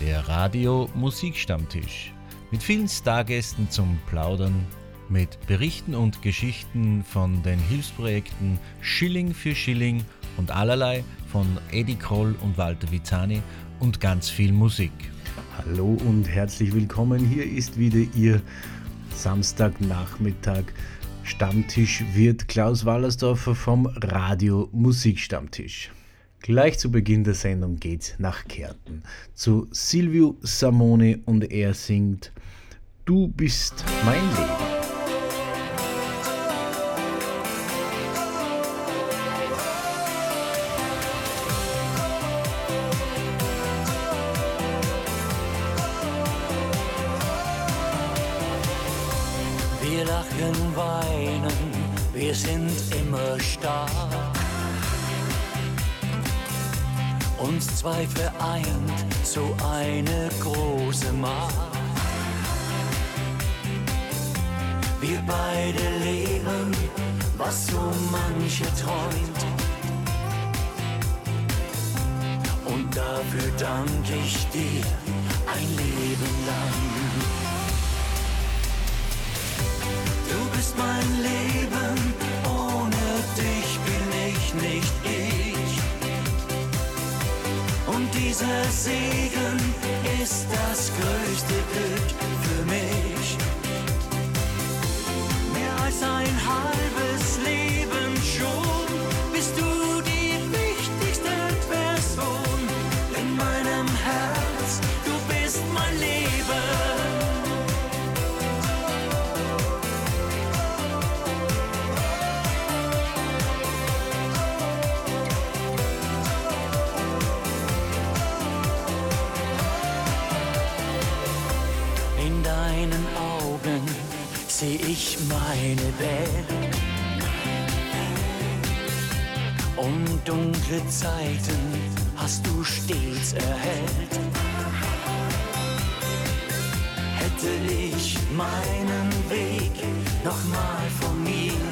der Radio Musikstammtisch. Mit vielen Stargästen zum Plaudern, mit Berichten und Geschichten von den Hilfsprojekten Schilling für Schilling und allerlei von Eddie Kroll und Walter Vizani und ganz viel Musik. Hallo und herzlich willkommen. Hier ist wieder Ihr Samstagnachmittag. Stammtisch wird Klaus Wallersdorfer vom Radio Musikstammtisch. Gleich zu Beginn der Sendung geht's nach Kärnten zu Silvio Samone und er singt Du bist mein Leben. Wir lachen, weinen, wir sind immer stark. Uns zwei vereint so eine große Macht. Wir beide leben, was so manche träumt. Und dafür danke ich dir ein Leben lang. Du bist mein Leben, dieser Segen ist das größte Glück für mich. Mehr als ein halbes ich meine Welt. Und dunkle Zeiten hast du stets erhellt. Hätte ich meinen Weg nochmal von mir,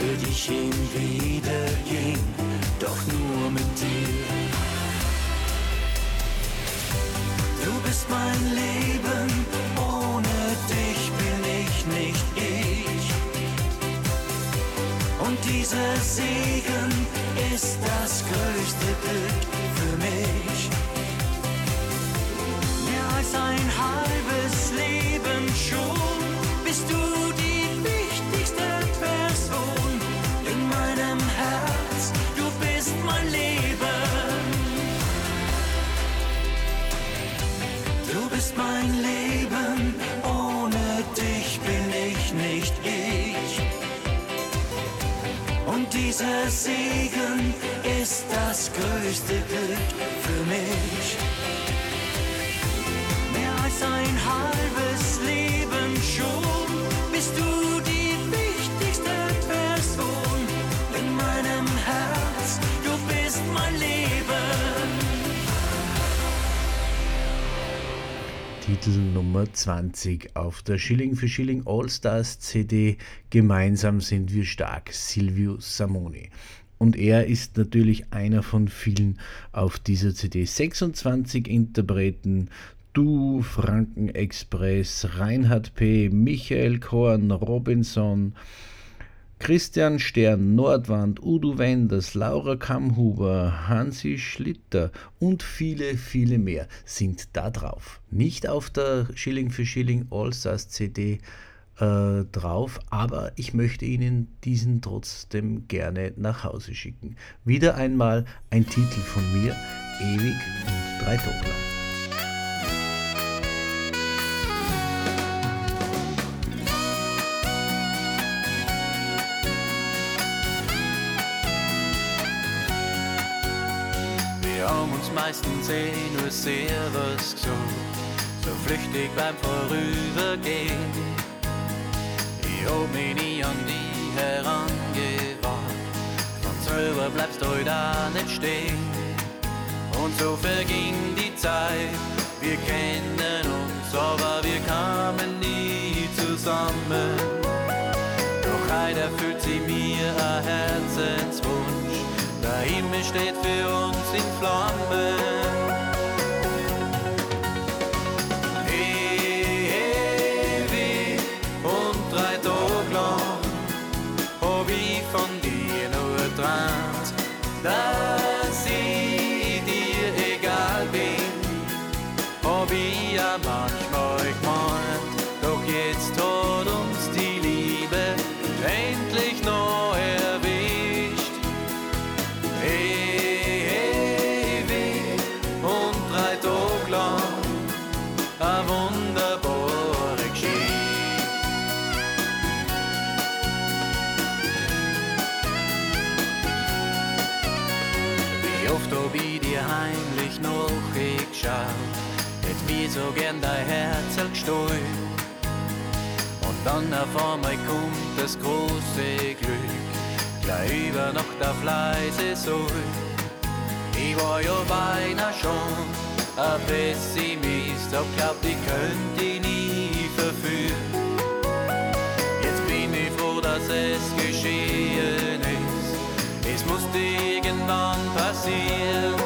würde ich ihn wieder gehen, doch nur mit dir. Du bist mein Leben, ich nicht ich. Und dieser Segen ist das größte Glück für mich. Mehr als ein halbes Leben schon bist du die wichtigste Person in meinem Herz. Du bist mein Leben. Du bist mein Leben, dieser Segen ist das größte Glück für mich. Mehr als ein halbes Leben schon bist du Titel Nummer 20 auf der Schilling für Schilling All-Stars CD. Gemeinsam sind wir stark, Silvio Samoni. Und er ist natürlich einer von vielen auf dieser CD. 26 Interpreten, Du, Franken Express, Reinhard P., Michael Korn, Robinson, Christian Stern, Nordwand, Udo Wenders, Laura Kammhuber, Hansi Schlitter und viele, viele mehr sind da drauf. Nicht auf der Schilling für Schilling All-Stars CD äh, drauf, aber ich möchte Ihnen diesen trotzdem gerne nach Hause schicken. Wieder einmal ein Titel von mir, Ewig und drei Doppler. Meistens eh nur sehr was gesagt, so flüchtig beim Vorübergehen. Ich hab mich nie an die herangewandt, von selber bleibst du auch nicht stehen. Und so verging die Zeit, wir kennen uns, aber wir kamen nie zusammen. Steht für uns in Flammen. Ewig und drei Tage lang hab ich von dir nur geträumt, so gern dein Herz gestohlen. Und dann auf einmal kommt das große Glück, gleich über Nacht auf leise Sohl. Ich war ja beinahe schon ein Pessimist, hab glaubt, ich könnte dich nie verführen. Jetzt bin ich froh, dass es geschehen ist. Es musste irgendwann passieren.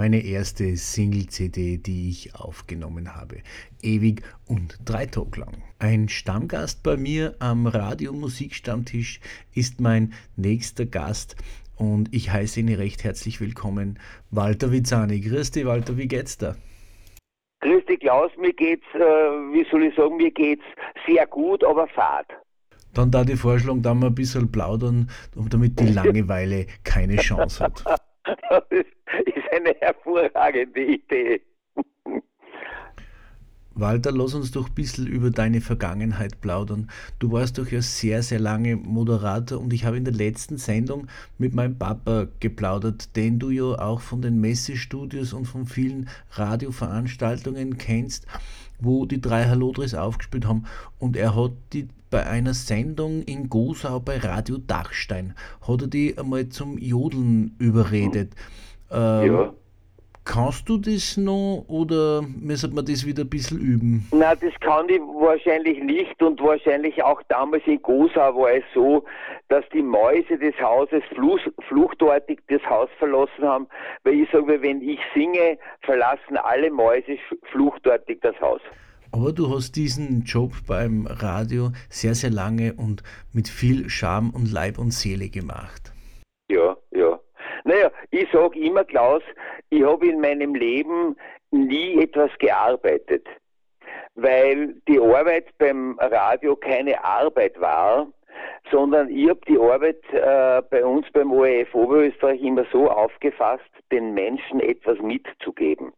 Meine erste Single-CD, die ich aufgenommen habe. Ewig und drei Tage lang. Ein Stammgast bei mir am Radio-Musikstammtisch ist mein nächster Gast und ich heiße ihn recht herzlich willkommen, Walter Vizani. Grüß dich, Walter, wie geht's da? Grüß dich, Klaus, mir geht's, äh, wie soll ich sagen, mir geht's sehr gut, aber fad. Dann da die Vorschlag, da wir ein bisschen plaudern, damit die Langeweile keine Chance hat. Das ist eine hervorragende Idee. Walter, lass uns doch ein bisschen über deine Vergangenheit plaudern. Du warst doch ja sehr, sehr lange Moderator und ich habe in der letzten Sendung mit meinem Papa geplaudert, den du ja auch von den Messestudios und von vielen Radioveranstaltungen kennst, wo die drei Hallodris aufgespielt haben. Und er hat die bei einer Sendung in Gosau bei Radio Dachstein, hat er die einmal zum Jodeln überredet. Ähm, Ja. Kannst du das noch oder müssen wir das wieder ein bisschen üben? Na, das kann ich wahrscheinlich nicht und wahrscheinlich auch damals in Gosau war es so, dass die Mäuse des Hauses fluch, fluchtartig das Haus verlassen haben, weil ich sage, wenn ich singe, verlassen alle Mäuse fluchtartig das Haus. Aber du hast diesen Job beim Radio sehr, sehr lange und mit viel Charme und Leib und Seele gemacht. Ja, ja. Naja, ich sage immer, Klaus, ich habe in meinem Leben nie etwas gearbeitet, weil die Arbeit beim Radio keine Arbeit war, sondern ich habe die Arbeit äh, bei uns beim ORF Oberösterreich immer so aufgefasst, den Menschen etwas mitzugeben.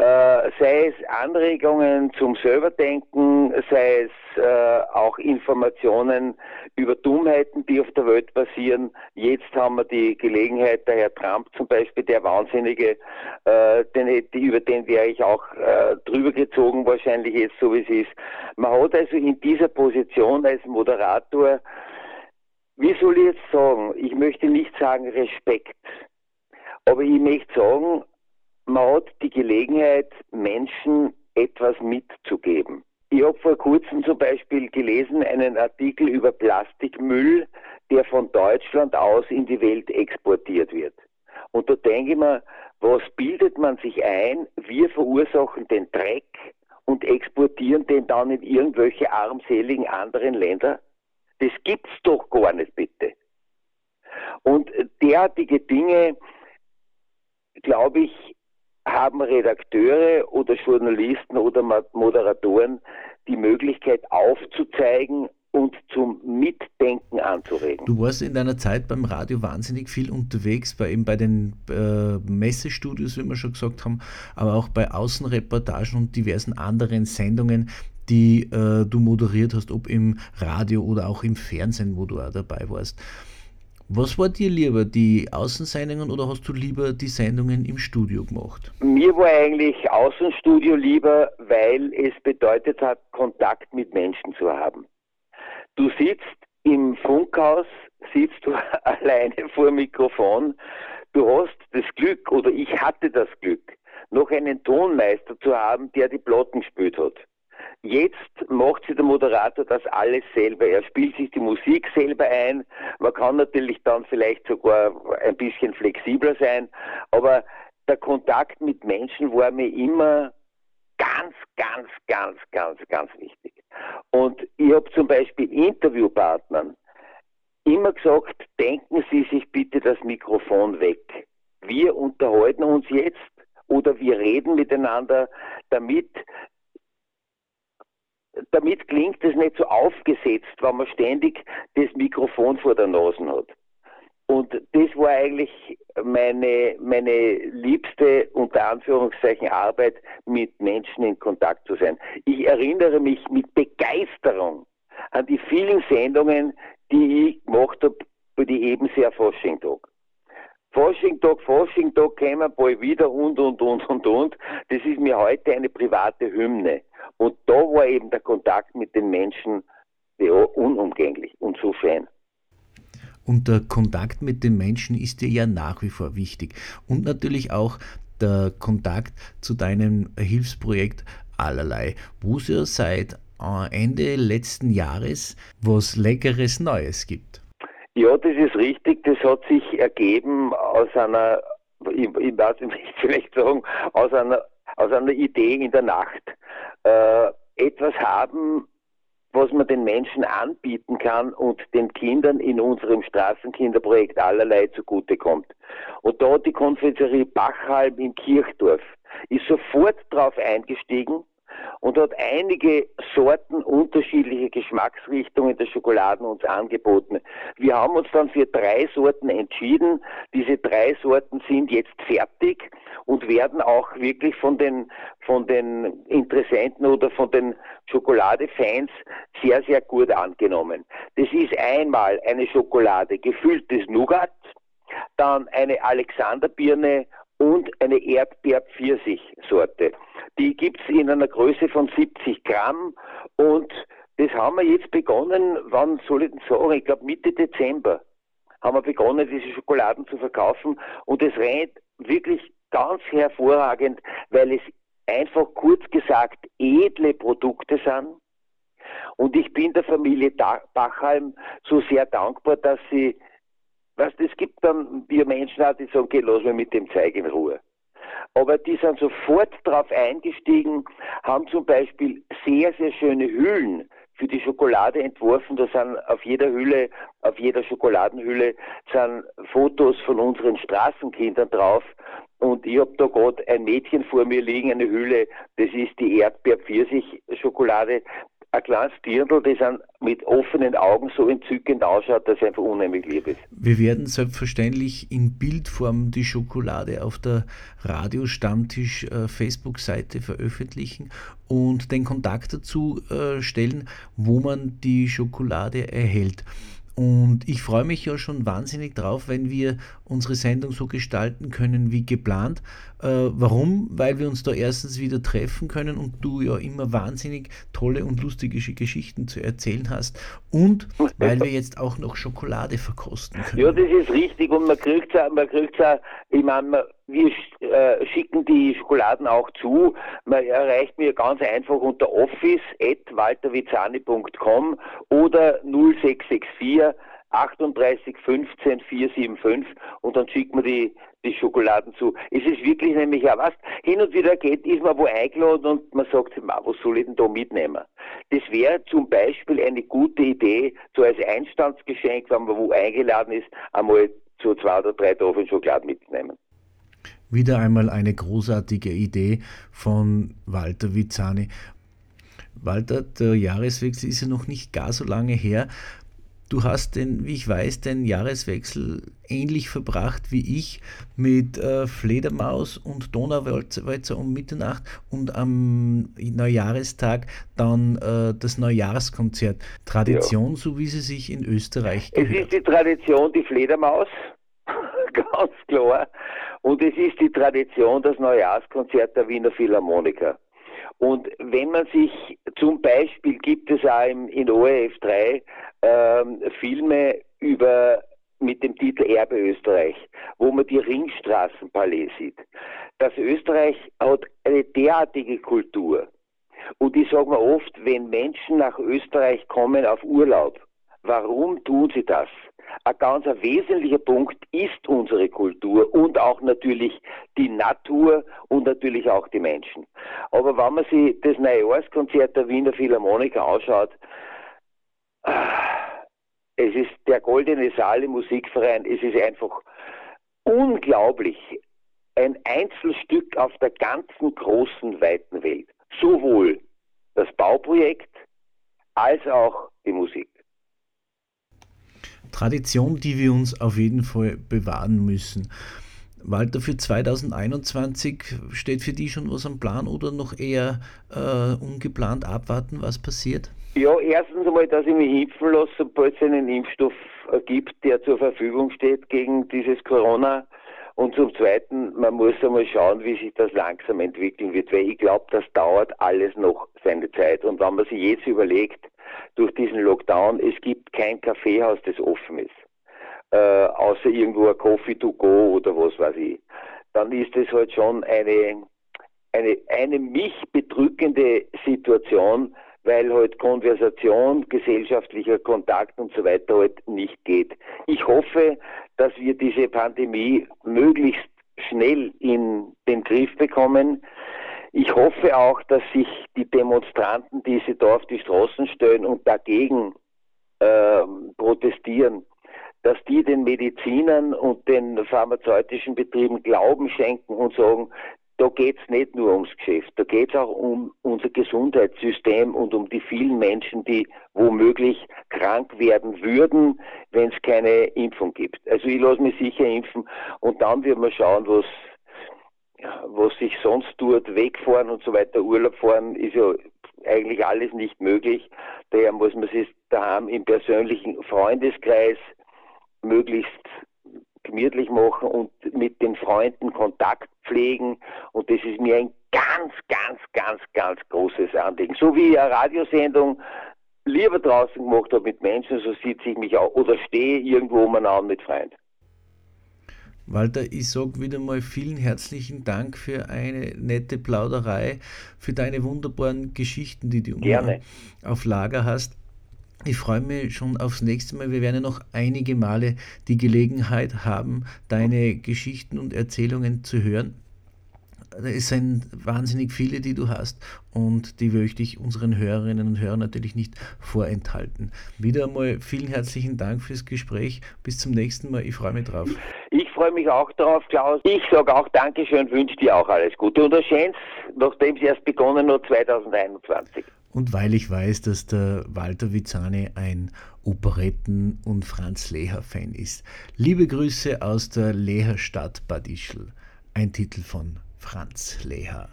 Äh, sei es Anregungen zum Selberdenken, sei es äh, auch Informationen über Dummheiten, die auf der Welt passieren. Jetzt haben wir die Gelegenheit, der Herr Trump zum Beispiel, der Wahnsinnige, äh, den, über den wäre ich auch äh, drüber gezogen, wahrscheinlich jetzt so wie es ist. Man hat also in dieser Position als Moderator, wie soll ich jetzt sagen, ich möchte nicht sagen Respekt, aber ich möchte sagen, man hat die Gelegenheit, Menschen etwas mitzugeben. Ich habe vor kurzem zum Beispiel gelesen einen Artikel über Plastikmüll, der von Deutschland aus in die Welt exportiert wird. Und da denke ich mir, was bildet man sich ein? Wir verursachen den Dreck und exportieren den dann in irgendwelche armseligen anderen Länder? Das gibt's doch gar nicht, bitte. Und derartige Dinge, glaube ich, haben Redakteure oder Journalisten oder Moderatoren die Möglichkeit aufzuzeigen und zum Mitdenken anzuregen. Du warst in deiner Zeit beim Radio wahnsinnig viel unterwegs, bei eben bei den äh, Messestudios, wie wir schon gesagt haben, aber auch bei Außenreportagen und diversen anderen Sendungen, die äh, du moderiert hast, ob im Radio oder auch im Fernsehen, wo du auch dabei warst. Was war dir lieber, die Außensendungen oder hast du lieber die Sendungen im Studio gemacht? Mir war eigentlich Außenstudio lieber, weil es bedeutet hat, Kontakt mit Menschen zu haben. Du sitzt im Funkhaus, sitzt du alleine vor dem Mikrofon, du hast das Glück, oder ich hatte das Glück, noch einen Tonmeister zu haben, der die Plotten gespielt hat. Jetzt macht sich der Moderator das alles selber. Er spielt sich die Musik selber ein. Man kann natürlich dann vielleicht sogar ein bisschen flexibler sein, aber der Kontakt mit Menschen war mir immer ganz, ganz, ganz, ganz, ganz wichtig. Und ich habe zum Beispiel Interviewpartnern immer gesagt, denken Sie sich bitte das Mikrofon weg. Wir unterhalten uns jetzt oder wir reden miteinander, damit damit klingt es nicht so aufgesetzt, wenn man ständig das Mikrofon vor der Nase hat. Und das war eigentlich meine, meine liebste, unter Anführungszeichen, Arbeit, mit Menschen in Kontakt zu sein. Ich erinnere mich mit Begeisterung an die vielen Sendungen, die ich gemacht habe für die Ebenseer Faschingtag. Faschingtag, Faschingtag kämen bald wieder und, und, und, und, und. Das ist mir heute eine private Hymne. Und da war eben der Kontakt mit den Menschen unumgänglich und so schön. Und der Kontakt mit den Menschen ist dir ja nach wie vor wichtig. Und natürlich auch der Kontakt zu deinem Hilfsprojekt allerlei, wo es ja seit äh, Ende letzten Jahres was Leckeres Neues gibt. Ja, das ist richtig. Das hat sich ergeben aus einer, ich, ich weiß nicht, vielleicht sagen, aus einer, aus einer Idee in der Nacht äh, etwas haben, was man den Menschen anbieten kann und den Kindern in unserem Straßenkinderprojekt allerlei zugutekommt. Und da die Konferenzerie Bachhalm in Kirchdorf ist sofort darauf eingestiegen und hat einige Sorten unterschiedliche Geschmacksrichtungen der Schokoladen uns angeboten. Wir haben uns dann für drei Sorten entschieden. Diese drei Sorten sind jetzt fertig und werden auch wirklich von den, von den Interessenten oder von den Schokoladefans sehr, sehr gut angenommen. Das ist einmal eine Schokolade gefülltes Nougat, dann eine Alexanderbirne und eine Erdbeer-Pfirsich-Sorte. Die gibt's in einer Größe von 70 Gramm und das haben wir jetzt begonnen, wann soll ich denn sagen, ich glaube Mitte Dezember haben wir begonnen, diese Schokoladen zu verkaufen und es rennt wirklich ganz hervorragend, weil es einfach kurz gesagt edle Produkte sind. Und ich bin der Familie Bachhalm so sehr dankbar, dass sie Weißt, es gibt dann wir Menschen auch, die sagen, okay, lass mich mit dem Zeug in Ruhe. Aber die sind sofort darauf eingestiegen, haben zum Beispiel sehr, sehr schöne Hüllen für die Schokolade entworfen. Da sind auf jeder Hülle, auf jeder Schokoladenhülle sind Fotos von unseren Straßenkindern drauf. Und ich habe da gerade ein Mädchen vor mir liegen, eine Hülle, das ist die Erdbeer-Pfirsich-Schokolade ein kleines Dirndl, das mit offenen Augen so entzückend ausschaut, dass er einfach unheimlich lieb ist. Wir werden selbstverständlich in Bildform die Schokolade auf der Radio-Stammtisch äh, Facebook-Seite veröffentlichen und den Kontakt dazu äh, stellen, wo man die Schokolade erhält. Und ich freue mich ja schon wahnsinnig drauf, wenn wir unsere Sendung so gestalten können wie geplant. Äh, warum? Weil wir uns da erstens wieder treffen können und du ja immer wahnsinnig tolle und lustige Geschichten zu erzählen hast. Und weil wir jetzt auch noch Schokolade verkosten können. Ja, das ist richtig und man kriegt es man kriegt's auch, ich meine, wir äh, schicken die Schokoladen auch zu. Man erreicht mir ganz einfach unter office.waltervizani.com oder 0664 38 15 475 und dann schickt man die, die Schokoladen zu. Es ist wirklich nämlich ja was, hin und wieder geht, ist man wo eingeladen und man sagt, was soll ich denn da mitnehmen? Das wäre zum Beispiel eine gute Idee, so als Einstandsgeschenk, wenn man wo eingeladen ist, einmal so zwei oder drei Tafeln Schokolade mitnehmen. Wieder einmal eine großartige Idee von Walter Vizani. Walter, der Jahreswechsel ist ja noch nicht gar so lange her. Du hast den, wie ich weiß, den Jahreswechsel ähnlich verbracht wie ich mit äh, Fledermaus und Donauwalzer um Mitternacht und am Neujahrestag dann äh, das Neujahrskonzert. Tradition, ja. so wie sie sich in Österreich gehört. Es ist die Tradition, die Fledermaus, ganz klar. Und es ist die Tradition, das Neujahrskonzert der Wiener Philharmoniker. Und wenn man sich zum Beispiel gibt es auch im, in ORF 3 ähm, Filme über mit dem Titel Erbe Österreich, wo man die Ringstraßenpalais sieht. Das Österreich hat eine derartige Kultur. Und ich sage mir oft, wenn Menschen nach Österreich kommen auf Urlaub, warum tun sie das? Ein ganz wesentlicher Punkt ist unsere Kultur und auch natürlich die Natur und natürlich auch die Menschen. Aber wenn man sich das Neujahrskonzert der Wiener Philharmoniker anschaut, es ist der Goldene Saal im Musikverein, es ist einfach unglaublich. Ein Einzelstück auf der ganzen großen, weiten Welt. Sowohl das Bauprojekt als auch die Musik. Tradition, die wir uns auf jeden Fall bewahren müssen. Walter, für 2021 steht für die schon was am Plan oder noch eher äh, ungeplant abwarten, was passiert? Ja, erstens einmal, dass ich mich impfen lasse, sobald es einen Impfstoff gibt, der zur Verfügung steht gegen dieses Corona. Und zum Zweiten, man muss einmal schauen, wie sich das langsam entwickeln wird, weil ich glaube, das dauert alles noch seine Zeit. Und wenn man sich jetzt überlegt, durch diesen Lockdown, es gibt kein Kaffeehaus, das offen ist, äh, außer irgendwo ein Coffee to go oder was weiß ich, dann ist es halt schon eine, eine, eine mich bedrückende Situation, weil halt Konversation, gesellschaftlicher Kontakt und so weiter halt nicht geht. Ich hoffe, dass wir diese Pandemie möglichst schnell in den Griff bekommen. Ich hoffe auch, dass sich die Demonstranten, die sich da auf die Straßen stellen und dagegen äh, protestieren, dass die den Medizinern und den pharmazeutischen Betrieben Glauben schenken und sagen, da geht es nicht nur ums Geschäft, da geht es auch um unser Gesundheitssystem und um die vielen Menschen, die womöglich krank werden würden, wenn es keine Impfung gibt. Also ich lasse mich sicher impfen und dann wird man schauen, was was sich sonst tut, wegfahren und so weiter, Urlaub fahren, ist ja eigentlich alles nicht möglich. Daher muss man sich daheim im persönlichen Freundeskreis möglichst gemütlich machen und mit den Freunden Kontakt pflegen. Und das ist mir ein ganz, ganz, ganz, ganz großes Anliegen. So wie eine Radiosendung lieber draußen gemacht habe mit Menschen, so sitze ich mich auch oder stehe irgendwo umeinander mit Freunden. Walter, ich sage wieder mal vielen herzlichen Dank für eine nette Plauderei, für deine wunderbaren Geschichten, die du Gerne. auf Lager hast. Ich freue mich schon aufs nächste Mal. Wir werden ja noch einige Male die Gelegenheit haben, deine Geschichten und Erzählungen zu hören. Es sind wahnsinnig viele, die du hast und die möchte ich unseren Hörerinnen und Hörern natürlich nicht vorenthalten. Wieder einmal vielen herzlichen Dank fürs Gespräch. Bis zum nächsten Mal. Ich freue mich drauf. Ich freue mich auch darauf, Klaus. Ich sage auch Dankeschön, wünsche dir auch alles Gute und ein schönes, nachdem es erst begonnen hat, 2021. und weil ich weiß, dass der Walter Vizani ein Operetten- und Franz Leher-Fan ist. Liebe Grüße aus der Leher Stadt Bad Ischl. Ein Titel von Franz Leher.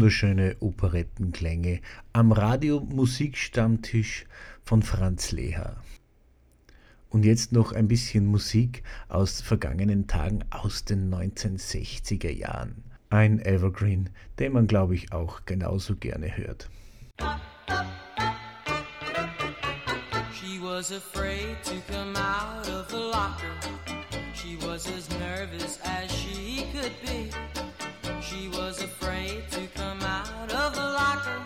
Wunderschöne Operettenklänge am Radio Musikstammtisch von Franz Leher. Und jetzt noch ein bisschen Musik aus vergangenen Tagen aus den 1960er Jahren. Ein Evergreen, den man glaube ich auch genauso gerne hört. She was afraid to come out of the locker. She was as nervous as she could be. She was afraid to come out of the locker.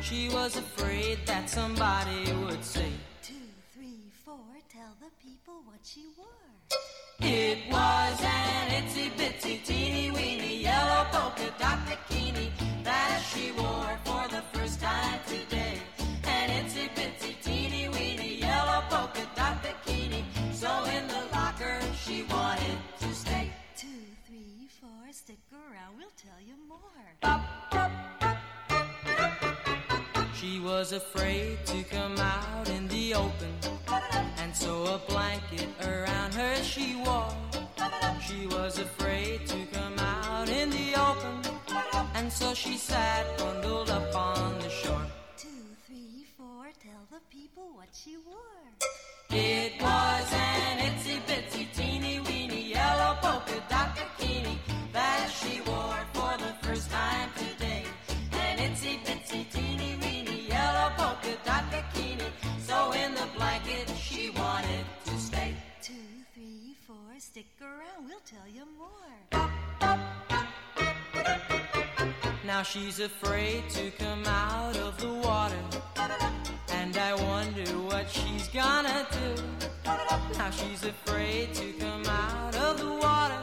She was afraid that somebody would say, Two, three, four, tell the people what she wore. It was an itsy bitsy teeny weeny yellow polka dot bikini that she wore for the first time today. We'll tell you more. She was afraid to come out in the open, and so a blanket around her she wore. She was afraid to come out in the open, and so she sat bundled up on the shore. Two, three, four, tell the people what she wore. It was an itsy bitsy Stick around, we'll tell you more. Now she's afraid to come out of the water, and I wonder what she's gonna do. Now she's afraid to come out of the water,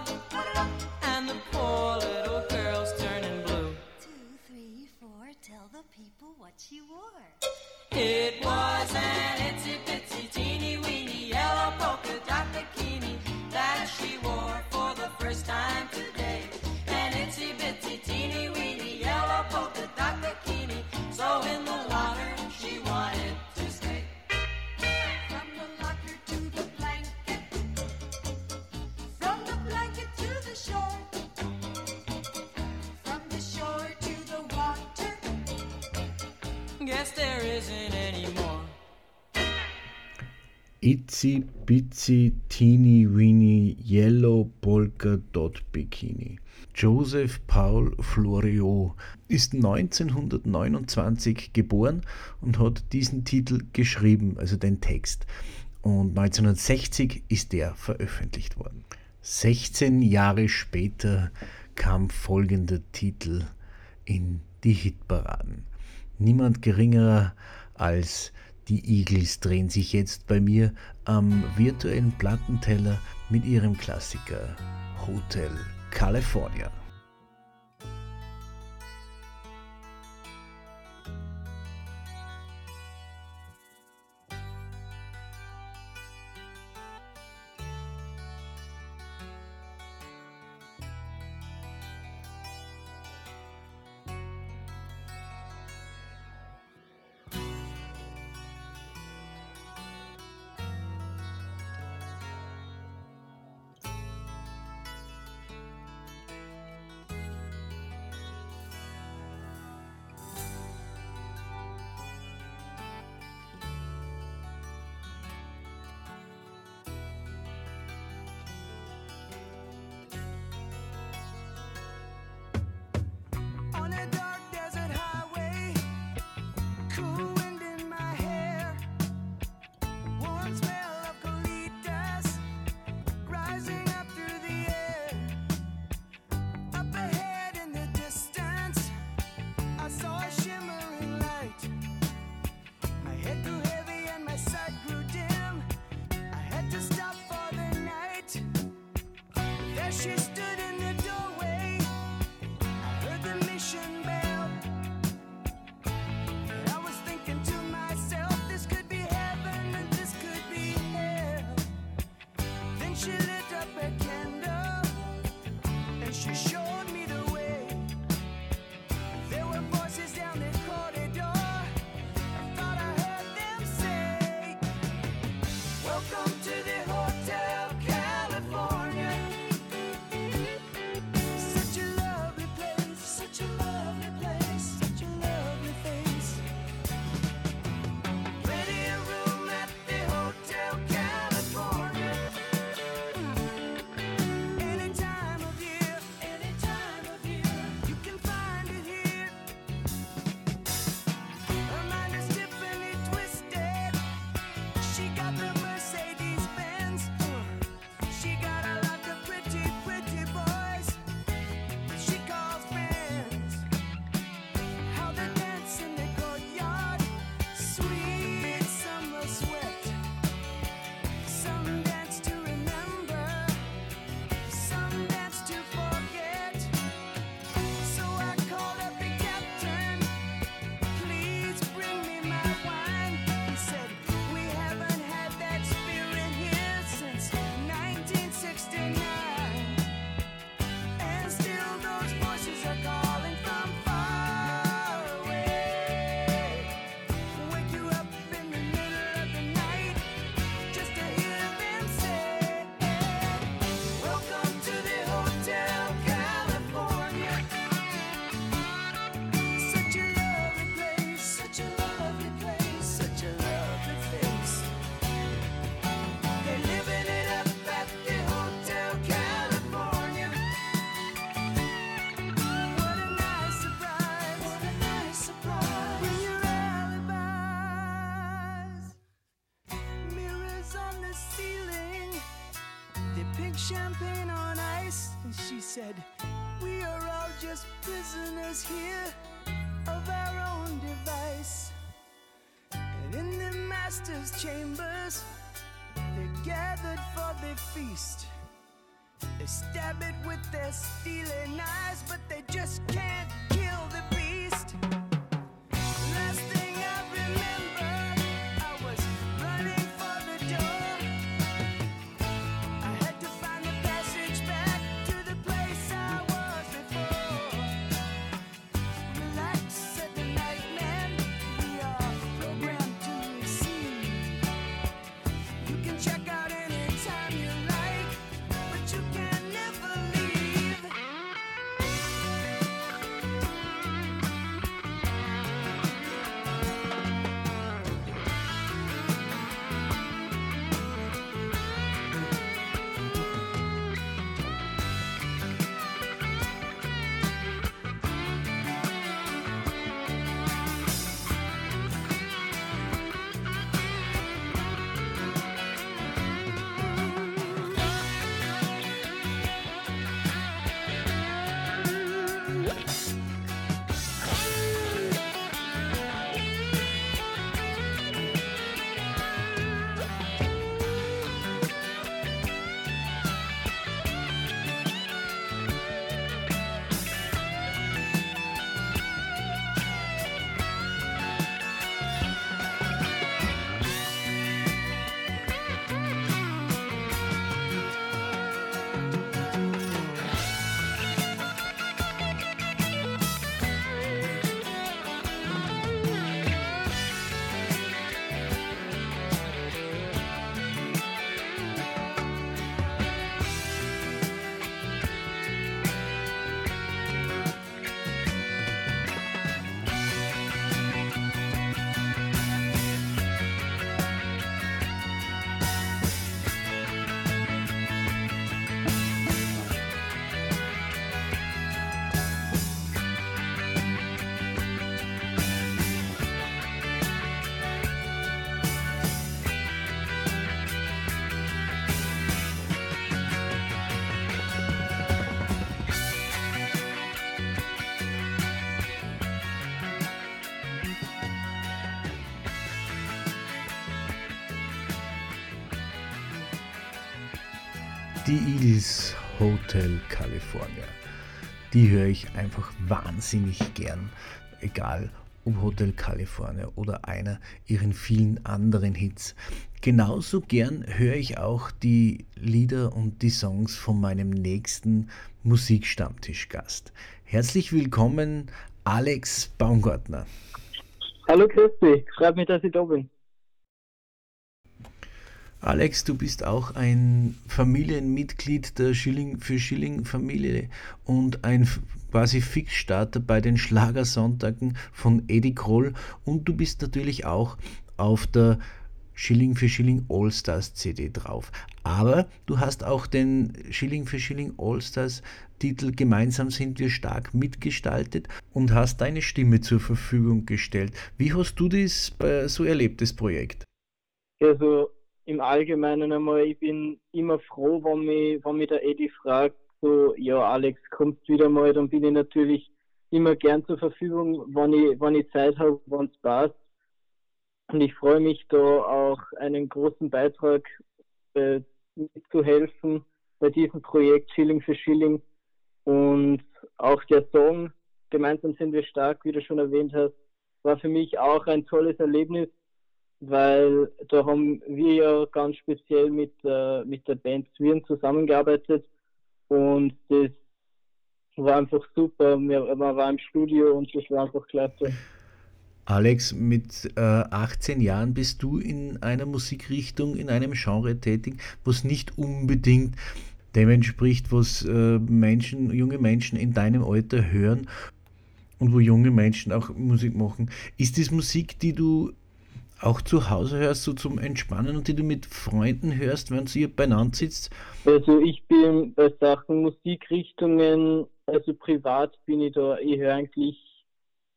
and the poor little girl's turning blue. Two, three, four, tell the people what she wore. It was an itsy bitsy. Itzy Bitsy Teeny Weeny Yellow Polka Dot Bikini. Joseph Paul Floriot ist 1929 geboren und hat diesen Titel geschrieben, also den Text. Und 1960 ist er veröffentlicht worden. 16 Jahre später kam folgender Titel in die Hitparaden niemand geringer als die Eagles drehen sich jetzt bei mir am virtuellen Plattenteller mit ihrem Klassiker Hotel California. just champagne on ice, and she said, We are all just prisoners here of our own device. And in the master's chambers, they're gathered for the feast. They stab it with their steely knives, but they just can't keep. Die Eagles Hotel California. Die höre ich einfach wahnsinnig gern. Egal ob Hotel California oder einer ihren vielen anderen Hits. Genauso gern höre ich auch die Lieder und die Songs von meinem nächsten Musikstammtischgast. Herzlich willkommen, Alex Baumgartner. Hallo Christi, freut mich, dass ich da bin. Alex, du bist auch ein Familienmitglied der Schilling für Schilling Familie und ein quasi Fixstarter bei den Schlagersonntagen von Eddie Kroll und du bist natürlich auch auf der Schilling für Schilling Allstars CD drauf. Aber du hast auch den Schilling für Schilling Allstars Titel Gemeinsam sind wir stark mitgestaltet und hast deine Stimme zur Verfügung gestellt. Wie hast du das äh, so erlebt, das Projekt? Also im Allgemeinen einmal, ich bin immer froh, wenn mich, wenn mich der Eddie fragt, so, ja Alex, kommst wieder mal, dann bin ich natürlich immer gern zur Verfügung, wenn ich, wenn ich Zeit habe, wenn es passt. Und ich freue mich da auch einen großen Beitrag äh, mitzuhelfen bei diesem Projekt Schilling für Schilling. Und auch der Song Gemeinsam sind wir stark, wie du schon erwähnt hast, war für mich auch ein tolles Erlebnis, weil da haben wir ja ganz speziell mit, äh, mit der Band Zwirn zusammengearbeitet und das war einfach super. Wir, man war im Studio und das war einfach klasse. Alex, mit äh, 18 Jahren bist du in einer Musikrichtung, in einem Genre tätig, was nicht unbedingt dem entspricht, was äh, Menschen, junge Menschen in deinem Alter hören und wo junge Menschen auch Musik machen. Ist das Musik, die du auch zu Hause hörst, so zum Entspannen und die du mit Freunden hörst, wenn ihr beieinander sitzt? Also ich bin bei Sachen Musikrichtungen, also privat bin ich da, ich höre eigentlich,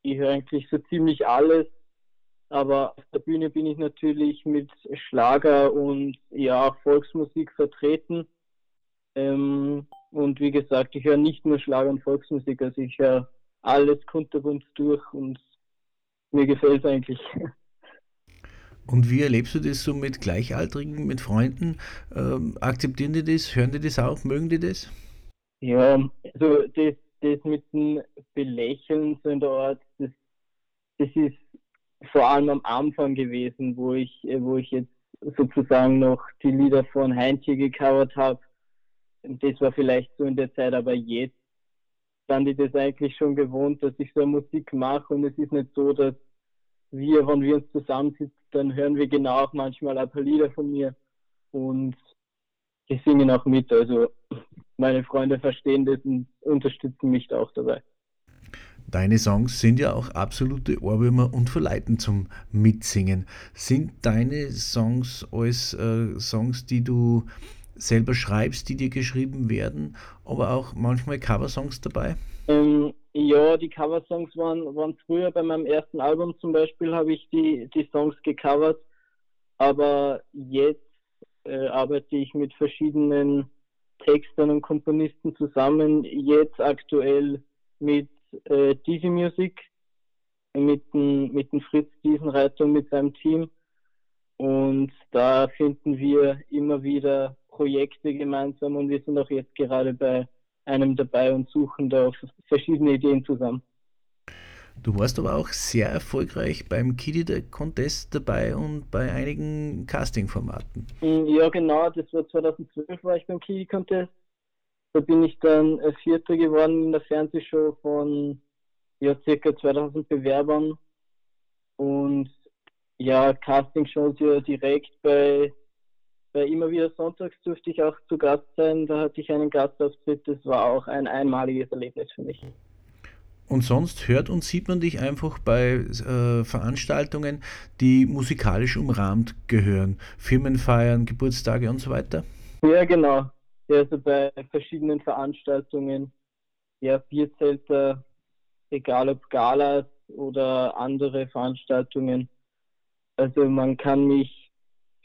ich höre eigentlich so ziemlich alles, aber auf der Bühne bin ich natürlich mit Schlager und ja auch Volksmusik vertreten. Ähm, und wie gesagt, ich höre nicht nur Schlager und Volksmusik, also ich höre alles kunterbunt durch und mir gefällt es eigentlich. Und wie erlebst du das so mit Gleichaltrigen, mit Freunden? Ähm, akzeptieren die das? Hören die das auch? Mögen die das? Ja, also das, das mit dem Belächeln so in der Art, das, das ist vor allem am Anfang gewesen, wo ich, wo ich jetzt sozusagen noch die Lieder von Heintje gecovert habe. Das war vielleicht so in der Zeit, aber jetzt fand ich das eigentlich schon gewohnt, dass ich so Musik mache und es ist nicht so, dass wir, wenn wir uns zusammensitzen, dann hören wir genau auch manchmal ein paar Lieder von mir und die singen auch mit. Also meine Freunde verstehen das und unterstützen mich auch dabei. Deine Songs sind ja auch absolute Ohrwürmer und verleiten zum Mitsingen. Sind deine Songs alles äh, Songs, die du selber schreibst, die dir geschrieben werden, aber auch manchmal Coversongs dabei? Ähm, ja, die Coversongs waren, waren früher bei meinem ersten Album zum Beispiel, habe ich die, die Songs gecovert, aber jetzt äh, arbeite ich mit verschiedenen Textern und Komponisten zusammen, jetzt aktuell mit äh, Dizzy Music, mit dem, mit dem Fritz Diesenreiter und mit seinem Team. Und da finden wir immer wieder Projekte gemeinsam und wir sind auch jetzt gerade bei einem dabei und suchen da verschiedene Ideen zusammen. Du warst aber auch sehr erfolgreich beim Kiddy the Contest dabei und bei einigen Casting-Formaten. Mm, Ja, genau, das war 2012 war ich beim Kiwi Contest. Da bin ich dann äh, Vierter geworden in der Fernsehshow von ja, circa 2000 Bewerbern. Und ja, Castingshows ja direkt bei, bei immer wieder Sonntags durfte ich auch zu Gast sein. Da hatte ich einen Gastauftritt. Das war auch ein einmaliges Erlebnis für mich. Und sonst hört und sieht man dich einfach bei äh, Veranstaltungen, die musikalisch umrahmt gehören. Firmenfeiern, Geburtstage und so weiter. Ja, genau. Ja, also bei verschiedenen Veranstaltungen, ja, Bierzelter, egal ob Galas oder andere Veranstaltungen. Also man kann mich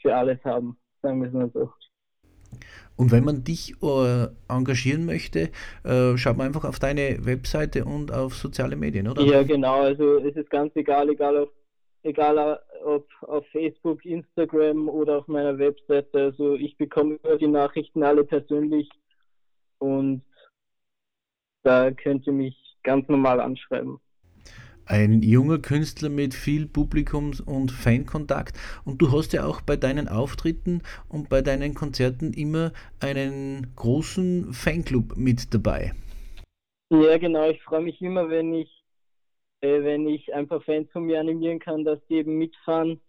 für alles haben, sagen wir es mal so. Und wenn man dich äh, engagieren möchte, äh, schaut man einfach auf deine Webseite und auf soziale Medien, oder? Ja, genau. Also es ist ganz egal, egal auf, egal ob auf Facebook, Instagram oder auf meiner Webseite. Also ich bekomme die Nachrichten alle persönlich und da könnt ihr mich ganz normal anschreiben. Ein junger Künstler mit viel Publikums- und Fankontakt und du hast ja auch bei deinen Auftritten und bei deinen Konzerten immer einen großen Fanclub mit dabei. Ja, genau. Ich freue mich immer, wenn ich, äh, wenn ich ein paar Fans von mir animieren kann, dass die eben mitfahren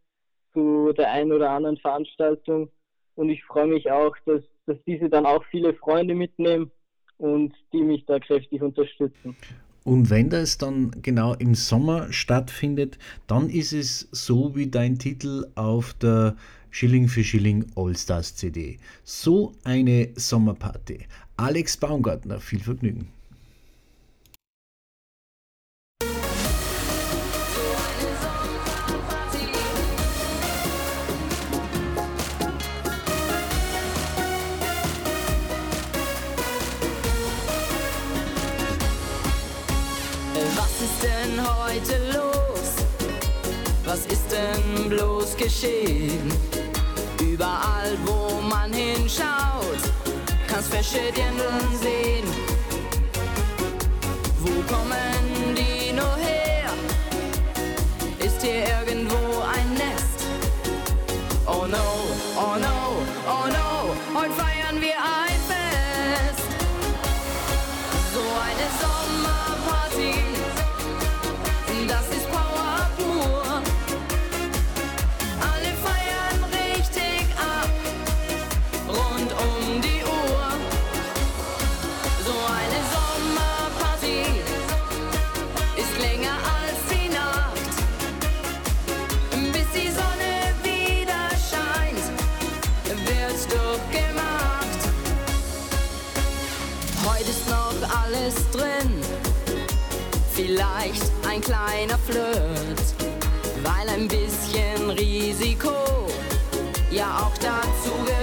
zu der einen oder anderen Veranstaltung. Und ich freue mich auch, dass, dass diese dann auch viele Freunde mitnehmen und die mich da kräftig unterstützen. Und wenn das dann genau im Sommer stattfindet, dann ist es so wie dein Titel auf der Schilling für Schilling Allstars CD. So eine Sommerparty. Alex Baumgartner, viel Vergnügen. Geschehen? Überall, wo man hinschaut, kannst Dirndln sehen. Wo kommen vielleicht ein kleiner Flirt, weil ein bisschen Risiko ja auch dazu gehört.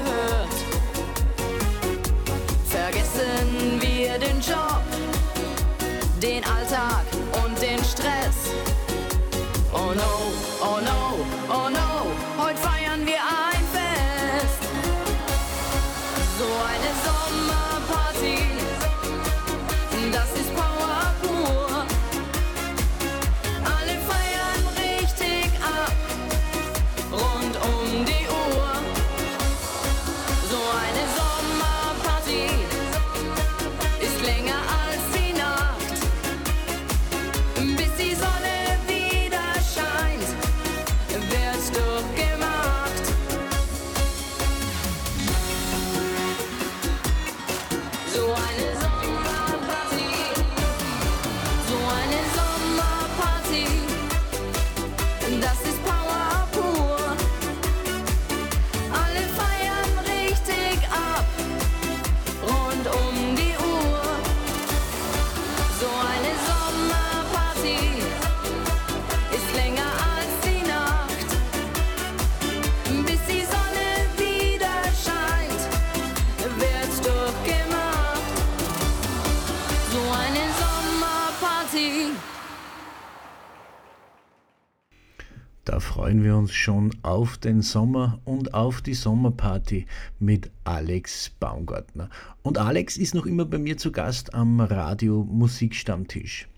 Freuen wir uns schon auf den Sommer und auf die Sommerparty mit Alex Baumgartner. Und Alex ist noch immer bei mir zu Gast am Radio Musikstammtisch.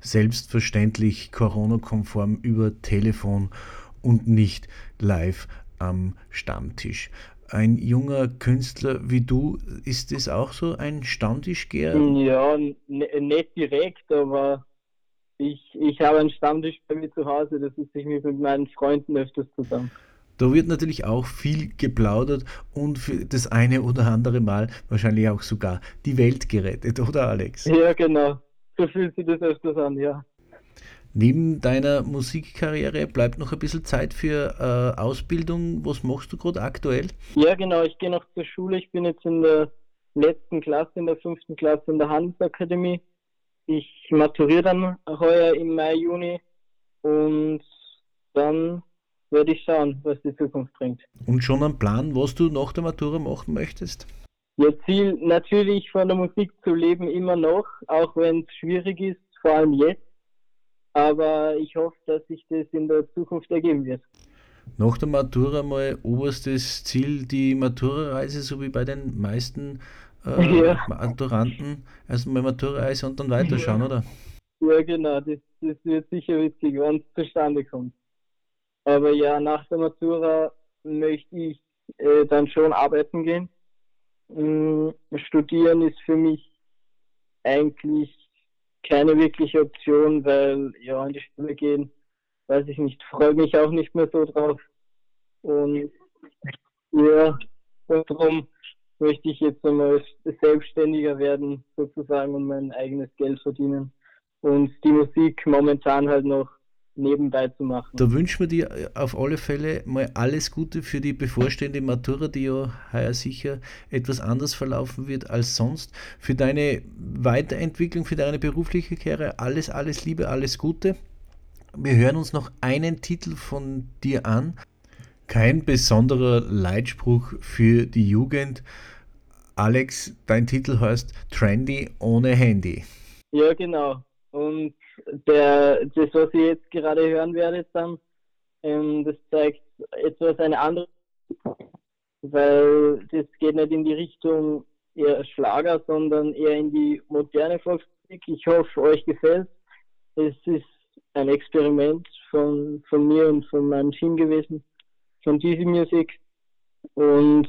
Selbstverständlich Corona-konform über Telefon und nicht live am Stammtisch. Ein junger Künstler wie du, ist das auch so ein Stammtischgeher? Ja, nicht direkt, aber ich, ich habe einen Stammtisch bei mir zu Hause, da sitze ich mich mit meinen Freunden öfters zusammen. Da wird natürlich auch viel geplaudert und für das eine oder andere Mal wahrscheinlich auch sogar die Welt gerettet, oder Alex? Ja, genau. So fühlt sich das öfters an, ja. Neben deiner Musikkarriere bleibt noch ein bisschen Zeit für äh, Ausbildung. Was machst du gerade aktuell? Ja, genau, ich gehe noch zur Schule. Ich bin jetzt in der letzten Klasse, in der fünften Klasse in der Handelsakademie. Ich maturiere dann heuer im Mai, Juni und dann werde ich schauen, was die Zukunft bringt. Und schon einen Plan, was du nach der Matura machen möchtest? Ihr Ziel natürlich von der Musik zu leben immer noch, auch wenn es schwierig ist, vor allem jetzt. aber ich hoffe, dass sich das in der Zukunft ergeben wird. Nach der Matura mal oberstes Ziel die Matura-Reise, so wie bei den meisten äh, Ja. Maturanten. Erstmal Matura-Reise und dann weiterschauen, oder? Ja, genau, das, das wird sicher witzig, wenn es zustande kommt. Aber ja, nach der Matura möchte ich äh, dann schon arbeiten gehen. Mm, Studieren ist für mich eigentlich keine wirkliche Option, weil ja, in die Schule gehen, weiß ich nicht, freue mich auch nicht mehr so drauf. Und ja, und darum möchte ich jetzt einmal selbstständiger werden, sozusagen, und mein eigenes Geld verdienen und die Musik momentan halt noch nebenbei zu machen. Da wünschen wir dir auf alle Fälle mal alles Gute für die bevorstehende Matura, die ja heuer sicher etwas anders verlaufen wird als sonst. Für deine Weiterentwicklung, für deine berufliche Karriere alles, alles Liebe, alles Gute. Wir hören uns noch einen Titel von dir an. Kein besonderer Leitspruch für die Jugend. Alex, dein Titel heißt Trendy ohne Handy. Ja, genau. Und der, das, was ihr jetzt gerade hören werdet, dann, ähm, das zeigt etwas eine andere, weil das geht nicht in die Richtung eher Schlager, sondern eher in die moderne Volksmusik. Ich hoffe, euch gefällt. Es ist ein Experiment von, von mir und von meinem Team gewesen, von Easy Music. Und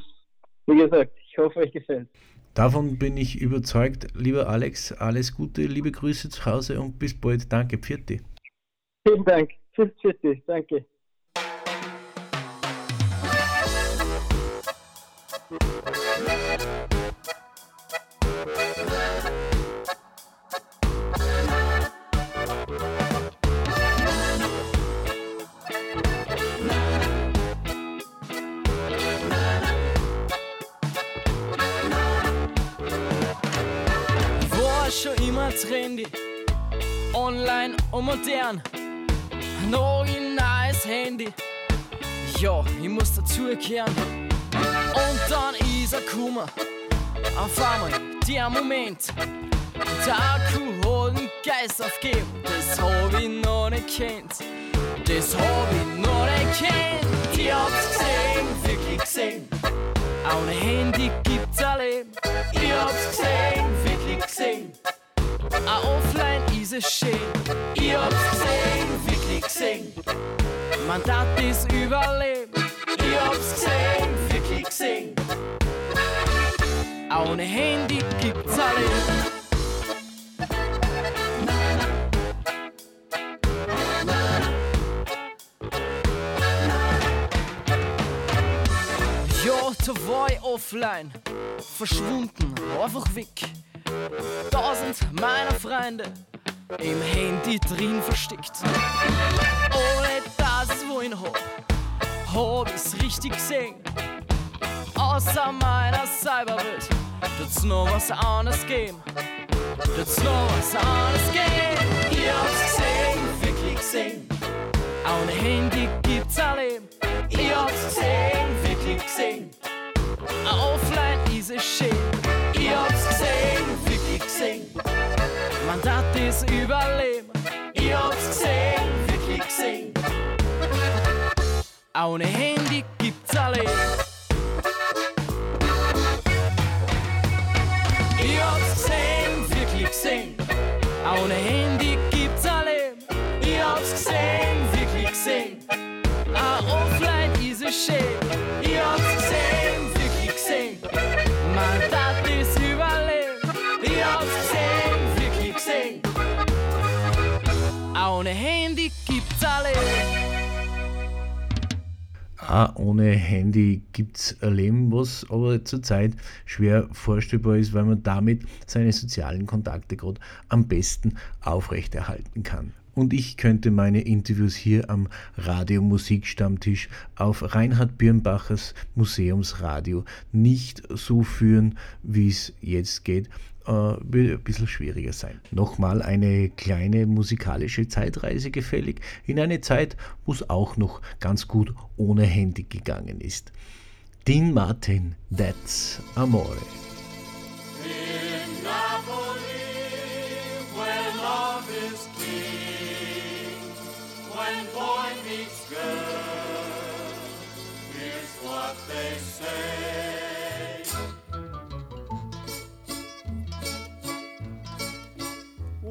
wie gesagt, ich hoffe, euch gefällt. Davon bin ich überzeugt. Lieber Alex, alles Gute, liebe Grüße zu Hause und bis bald. Danke, Pfirti. Vielen Dank. Tschüss, tschüss, danke. War immer trendy, online und modern. Ein neues Handy, ja, ich muss dazugehören. Und dann ist er gekommen, auf einmal der Moment. Der Akku hat den Geist aufgeben, das hab ich noch nicht kennt. Das hab ich noch nicht kennt. Ich hab's gesehen, wirklich gesehen. Ohne Handy gibt's ein Leben. Ich hab's gesehen, wirklich gesehen. Auch offline ist es schön. Ich hab's gesehen, wirklich gesehen. Man darf das überleben. Ich hab's gesehen, wirklich gesehen. Ohne Handy gibt's ein Leben. Ja, da war ich offline, verschwunden, einfach weg. Tausend meiner Freunde im Handy drin versteckt. Ohne dass ich wohin hab, hab ich's richtig gesehen. Außer meiner Cyberwelt, tut's noch was anderes geben. Tut's noch was anderes geben. Ich hab's gesehen, wirklich gesehen. Ohne Handy gibt's ein Leben. Ich hab's gesehen, wirklich gesehen. Offline ist es schön. Ich hab's gesehen, gesehen. Man darf das überleben. Ich hab's gesehen, wirklich gesehen. Ohne Handy gibt's ein Leben. Ich hab's gesehen, wirklich gesehen. Ohne Handy gibt's ein Leben. Ich hab's gesehen, wirklich gesehen. Auch offline ist es schön. Auch ohne Handy gibt es ein Leben, was aber zurzeit schwer vorstellbar ist, weil man damit seine sozialen Kontakte gerade am besten aufrechterhalten kann. Und ich könnte meine Interviews hier am Radio Musikstammtisch auf Reinhard Birnbachers Museumsradio nicht so führen, wie es jetzt geht. Äh, wird ein bisschen schwieriger sein. Nochmal eine kleine musikalische Zeitreise gefällig in eine Zeit, wo es auch noch ganz gut ohne Handy gegangen ist. Dean Martin, That's Amore. In Napoli, where love is king, when boy meets girl. Here's what they say.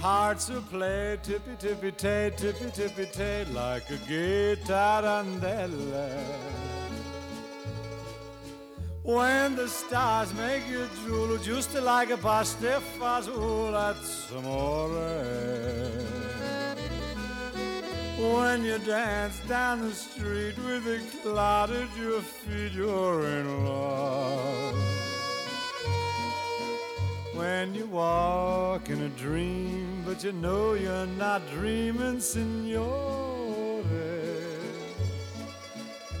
Hearts will play tippy tippy tay, tippy tippy tay, like a guitar. When the stars make you drool, just like a pasta fazool, that's amore. When you dance down the street with a cloud at your feet, you're in love. When you walk in a dream, but you know you're not dreaming, signore.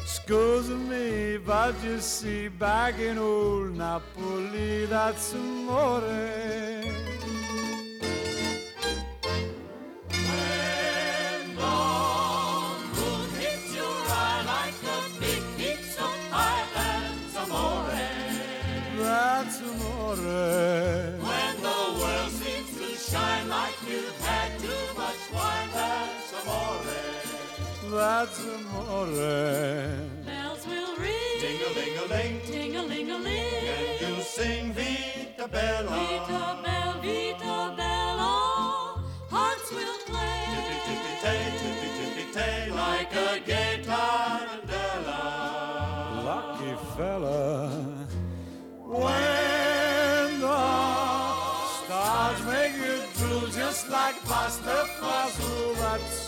Scusa me, but you see, back in old Napoli, that's amore. That's amore. Bells will ring, ting-a-ling-a-ling, ting-a-ling-a-ling, and you'll sing Vita Bella. Vita Bella, Vita Bella, hearts will play. Tippy tippy tay, tippy tippy tay, like a gay tarantella. Lucky fella. When the stars make you drool just like pasta fazool, that's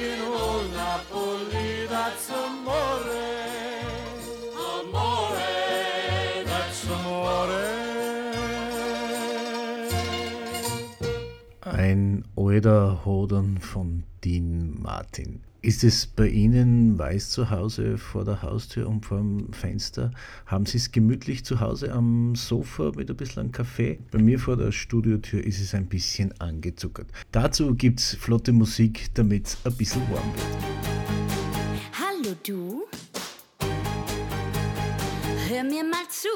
In old Napoli, that's amore. Amore, That's amore. Ein alter Hodern von Dean Martin. Ist es bei Ihnen weiß zu Hause vor der Haustür und vor dem Fenster? Haben Sie es gemütlich zu Hause am Sofa mit ein bisschen Kaffee? Bei mir vor der Studiotür ist es ein bisschen angezuckert. Dazu gibt es flotte Musik, damit es ein bisschen warm wird. Hallo du? Hör mir mal zu.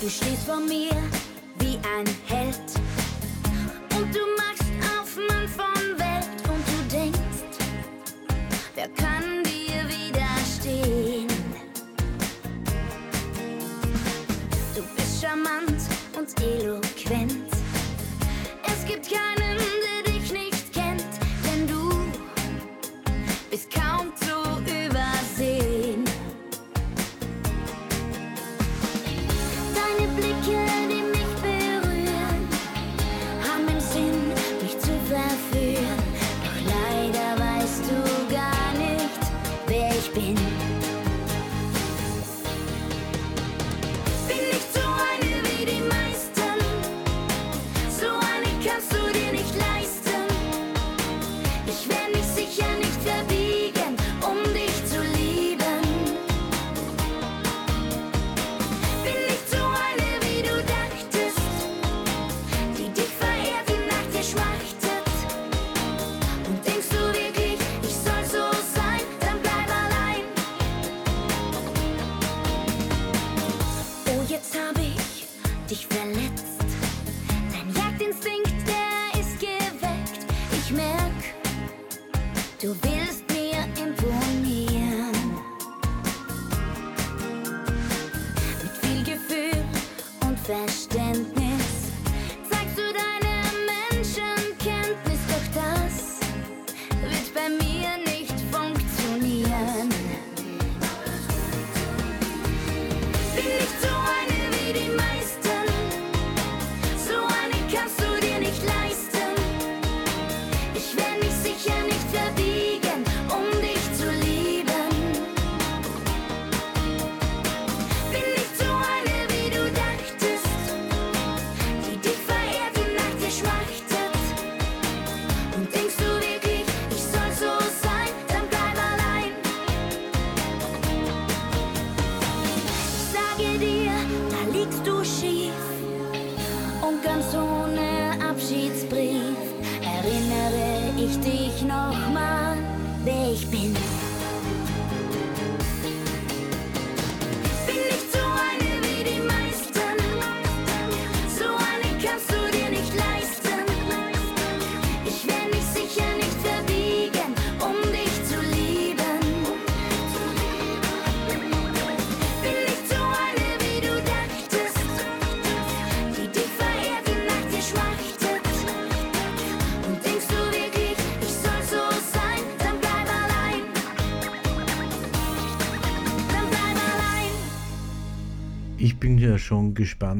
Du stehst vor mir wie ein Held. Und du machst wer kann dir widerstehen? Du bist charmant und eloquent.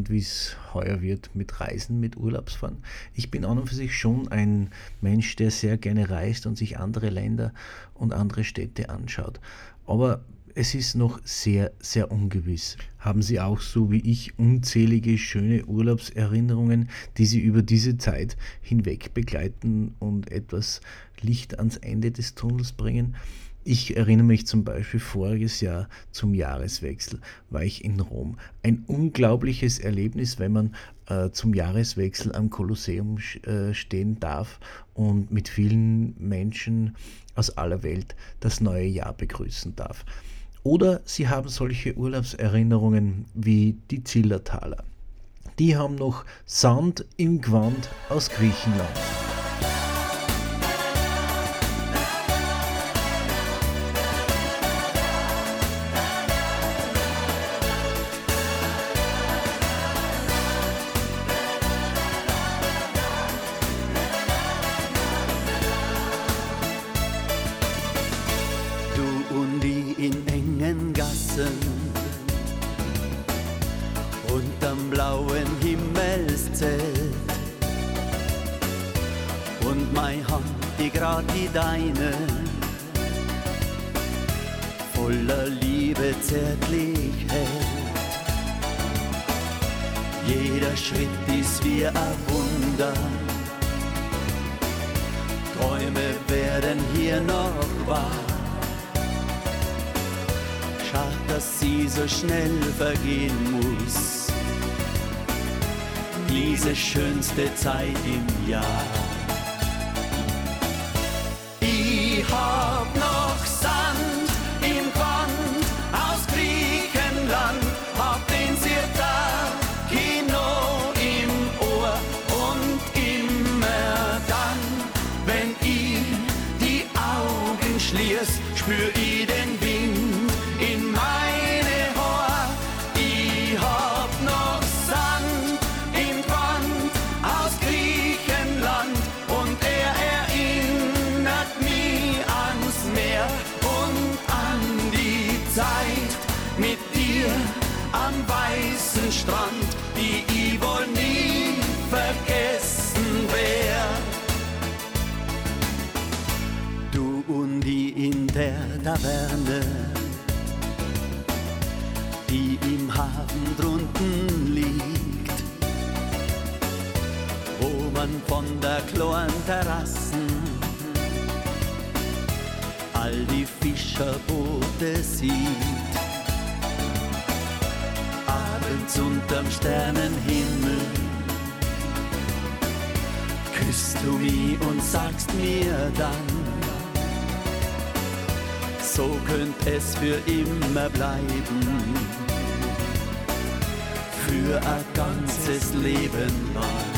Gespannt, wie es heuer wird mit Reisen, mit Urlaubsfahren. Ich bin an und für sich schon ein Mensch, der sehr gerne reist und sich andere Länder und andere Städte anschaut. Aber es ist noch sehr, sehr ungewiss. Haben Sie auch so wie ich unzählige schöne Urlaubserinnerungen, die Sie über diese Zeit hinweg begleiten und etwas Licht ans Ende des Tunnels bringen? Ich erinnere mich zum Beispiel voriges Jahr zum Jahreswechsel war ich in Rom. Ein unglaubliches Erlebnis, wenn man äh, zum Jahreswechsel am Kolosseum äh, stehen darf und mit vielen Menschen aus aller Welt das neue Jahr begrüßen darf. Oder Sie haben solche Urlaubserinnerungen wie die Zillertaler. Die haben noch Sand im Gewand aus Griechenland. Der Taverne, die im Hafen drunten liegt, wo man von der kleinen Terrassen all die Fischerboote sieht. Abends unterm Sternenhimmel küsst du mich und sagst mir dann, so könnte es für immer bleiben. Für ein ganzes Leben lang.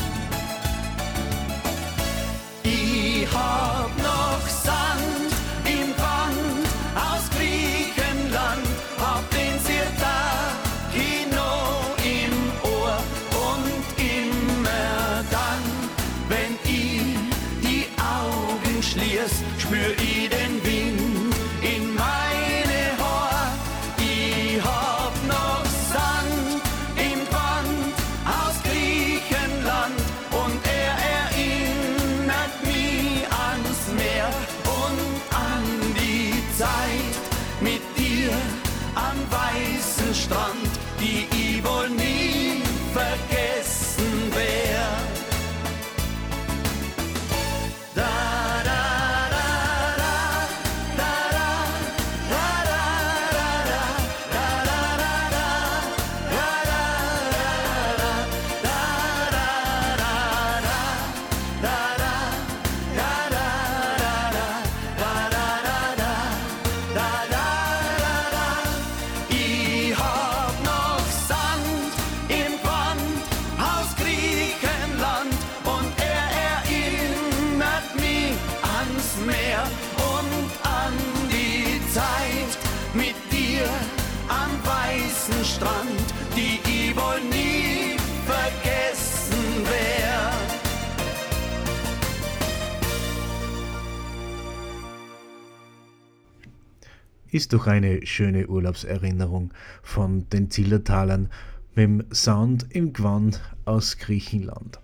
Ist doch eine schöne Urlaubserinnerung von den Zillertalern mit dem Sound im Gewand aus Griechenland.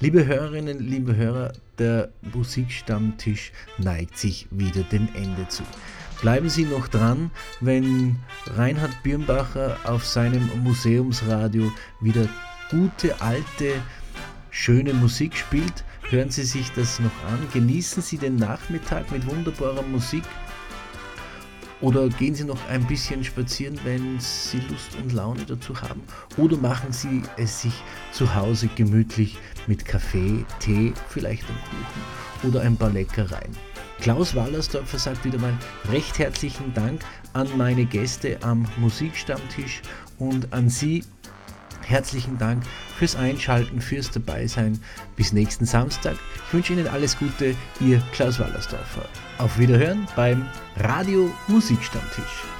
Liebe Hörerinnen, liebe Hörer, der Musikstammtisch neigt sich wieder dem Ende zu. Bleiben Sie noch dran, wenn Reinhard Birnbacher auf seinem Museumsradio wieder gute, alte, schöne Musik spielt. Hören Sie sich das noch an, genießen Sie den Nachmittag mit wunderbarer Musik oder gehen Sie noch ein bisschen spazieren, wenn Sie Lust und Laune dazu haben. Oder machen Sie es sich zu Hause gemütlich mit Kaffee, Tee, vielleicht einem Kuchen oder ein paar Leckereien. Klaus Wallersdorfer sagt wieder mal recht herzlichen Dank an meine Gäste am Musikstammtisch und an Sie herzlichen Dank fürs Einschalten, fürs Dabeisein. Bis nächsten Samstag. Ich wünsche Ihnen alles Gute, Ihr Klaus Wallersdorfer. Auf Wiederhören beim Radio Musikstammtisch.